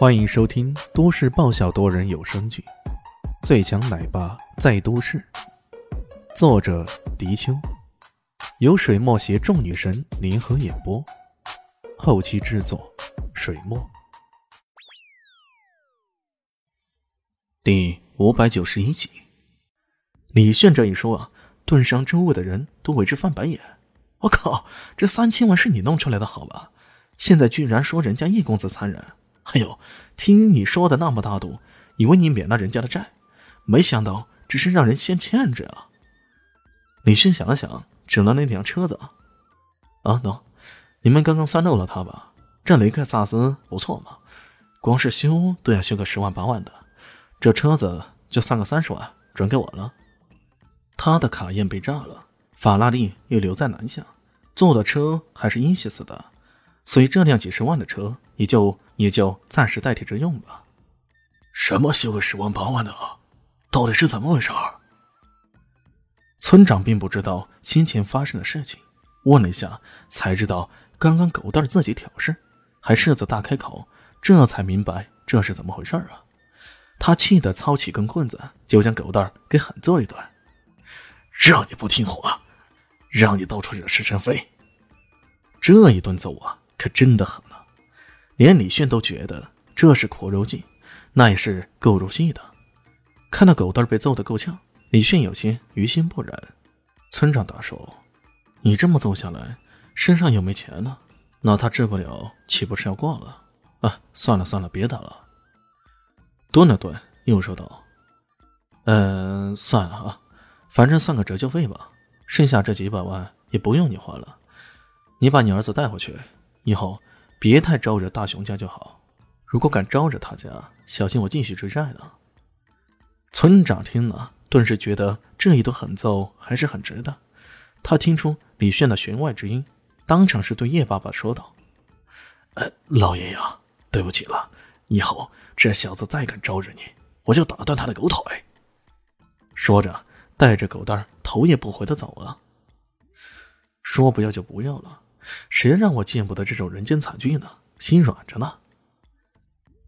欢迎收听都市爆笑多人有声剧《最强奶爸在都市》，作者：迪秋，由水墨携众女神联合演播，后期制作：水墨。第五百九十一集，李炫这一说啊，顿时让周围的人都为之翻白眼。我靠，这三千万是你弄出来的好吧？现在居然说人家易公子残忍！哎呦，听你说的那么大度，以为你免了人家的债，没想到只是让人先欠着啊！李迅想了想，指了那辆车子：“啊，喏，你们刚刚算漏了他吧？这雷克萨斯不错嘛，光是修都要修个十万八万的，这车子就算个三十万，转给我了。他的卡宴被炸了，法拉利又留在南下，坐的车还是英系斯的。”所以这辆几十万的车也就也就暂时代替着用吧。什么修个十万八万的，到底是怎么回事？村长并不知道先前发生的事情，问了一下才知道，刚刚狗蛋自己挑事，还狮子大开口，这才明白这是怎么回事啊！他气得操起根棍子，就将狗蛋给狠揍一顿，让你不听话，让你到处惹是生非，这一顿揍啊！可真的狠啊！连李迅都觉得这是苦肉计，那也是够入戏的。看到狗蛋被揍得够呛，李迅有些于心不忍。村长大叔，你这么揍下来，身上又没钱呢，那他治不了，岂不是要挂了？啊，算了算了，别打了。顿了顿，又说道：“嗯，算了啊，反正算个折旧费吧。剩下这几百万也不用你还了，你把你儿子带回去。”以后别太招惹大雄家就好。如果敢招惹他家，小心我继续追债了。村长听了，顿时觉得这一顿狠揍还是很值的。他听出李炫的弦外之音，当场是对叶爸爸说道：“呃，老爷呀，对不起了，以后这小子再敢招惹你，我就打断他的狗腿。”说着，带着狗蛋头也不回的走了。说不要就不要了。谁让我见不得这种人间惨剧呢？心软着呢。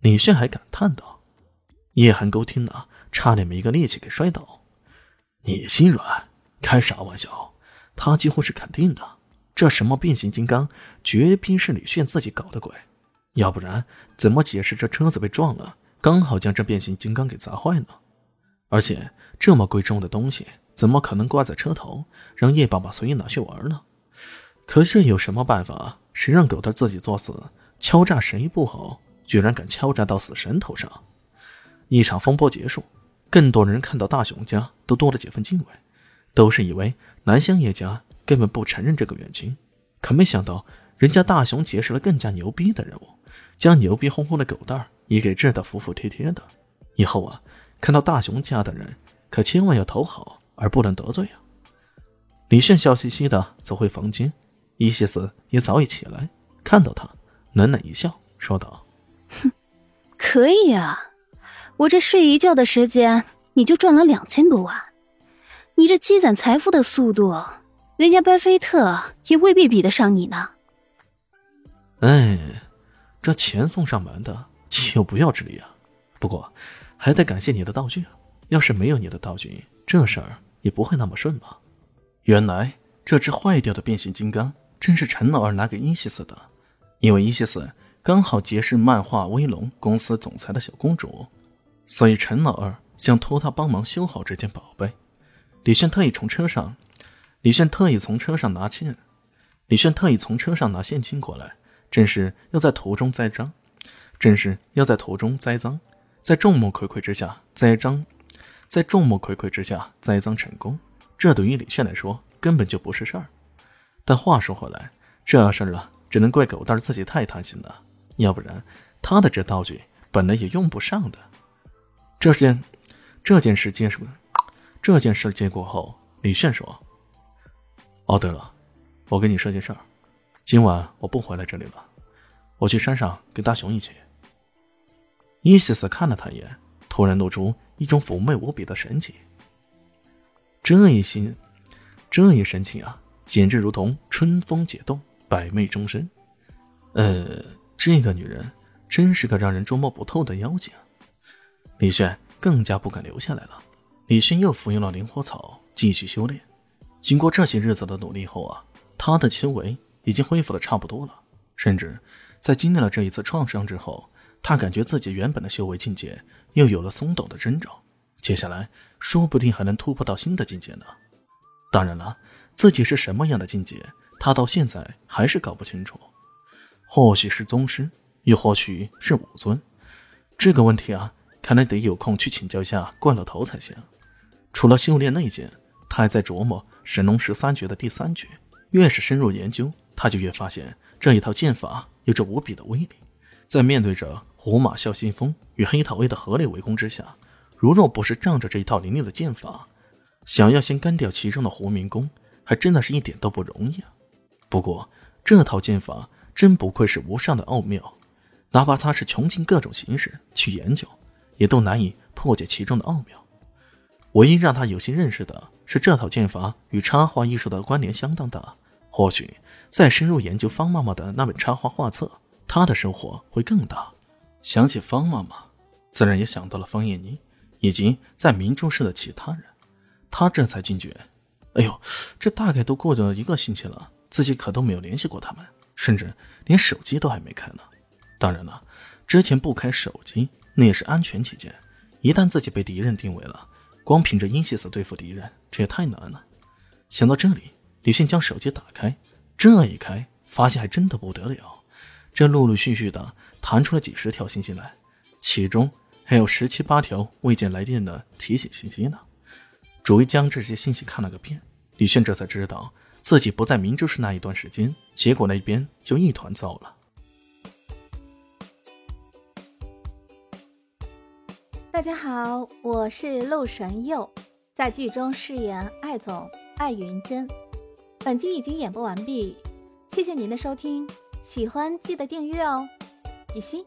李炫还感叹道：“叶寒沟听了，差点没一个力气给摔倒。你心软？开啥玩笑？他几乎是肯定的，这什么变形金刚，绝逼是李炫自己搞的鬼。要不然，怎么解释这车子被撞了，刚好将这变形金刚给砸坏呢？而且这么贵重的东西，怎么可能挂在车头，让叶爸爸随意拿去玩呢？”可这有什么办法？谁让狗蛋自己作死，敲诈谁不好，居然敢敲诈到死神头上！一场风波结束，更多人看到大雄家都多了几分敬畏，都是以为南乡叶家根本不承认这个远亲，可没想到人家大雄结识了更加牛逼的人物，将牛逼哄哄的狗蛋也给治得服服帖帖的。以后啊，看到大雄家的人，可千万要讨好，而不能得罪啊！李炫笑嘻嘻的走回房间。伊西斯也早已起来，看到他，冷冷一笑，说道：“哼，可以啊，我这睡一觉的时间，你就赚了两千多万。你这积攒财富的速度，人家巴菲特也未必比得上你呢。”哎，这钱送上门的，岂有不要之理啊。不过，还得感谢你的道具啊。要是没有你的道具，这事儿也不会那么顺吧。原来这只坏掉的变形金刚。正是陈老二拿给伊西斯的，因为伊西斯刚好结识漫画威龙公司总裁的小公主，所以陈老二想托他帮忙修好这件宝贝。李炫特意从车上，李炫特意从车上拿钱，李炫特意从车上拿现金过来，正是要在途中栽赃，正是要在途中栽赃，在众目睽睽之下栽赃，在众目睽睽之下栽赃成功，这对于李炫来说根本就不是事儿。但话说回来，这事儿啊，只能怪狗蛋自己太贪心了。要不然，他的这道具本来也用不上的。这件这件事结束，这件事结果后，李炫说：“哦，对了，我跟你说件事儿，今晚我不回来这里了，我去山上跟大雄一起。”伊西斯看了他一眼，突然露出一种妩媚无比的神情。这一心，这一神情啊！简直如同春风解冻，百媚终身。呃，这个女人真是个让人捉摸不透的妖精。李炫更加不敢留下来了。李炫又服用了灵火草，继续修炼。经过这些日子的努力后啊，他的修为已经恢复的差不多了。甚至在经历了这一次创伤之后，他感觉自己原本的修为境界又有了松动的征兆。接下来说不定还能突破到新的境界呢。当然了，自己是什么样的境界，他到现在还是搞不清楚。或许是宗师，又或许是武尊。这个问题啊，看来得有空去请教一下怪老头才行。除了修炼内剑，他还在琢磨神龙十三绝的第三绝。越是深入研究，他就越发现这一套剑法有着无比的威力。在面对着胡马啸新风与黑桃 A 的合力围攻之下，如若不是仗着这一套凌厉的剑法，想要先干掉其中的胡明宫，还真的是一点都不容易啊。不过这套剑法真不愧是无上的奥妙，哪怕他是穷尽各种形式去研究，也都难以破解其中的奥妙。唯一让他有些认识的是，这套剑法与插画艺术的关联相当大。或许再深入研究方妈妈的那本插画画册，他的收获会更大。想起方妈妈，自然也想到了方艳妮以及在明珠市的其他人。他这才惊觉，哎呦，这大概都过了一个星期了，自己可都没有联系过他们，甚至连手机都还没开呢。当然了，之前不开手机那也是安全起见，一旦自己被敌人定位了。光凭着阴气死对付敌人，这也太难了。想到这里，李迅将手机打开，这一开，发现还真的不得了。这陆陆续续的弹出了几十条信息来，其中还有十七八条未见来电的提醒信息呢。逐一将这些信息看了个遍，李迅这才知道自己不在明州市那一段时间，结果那边就一团糟了。大家好，我是陆神佑，在剧中饰演艾总艾云珍。本集已经演播完毕，谢谢您的收听，喜欢记得订阅哦，比心。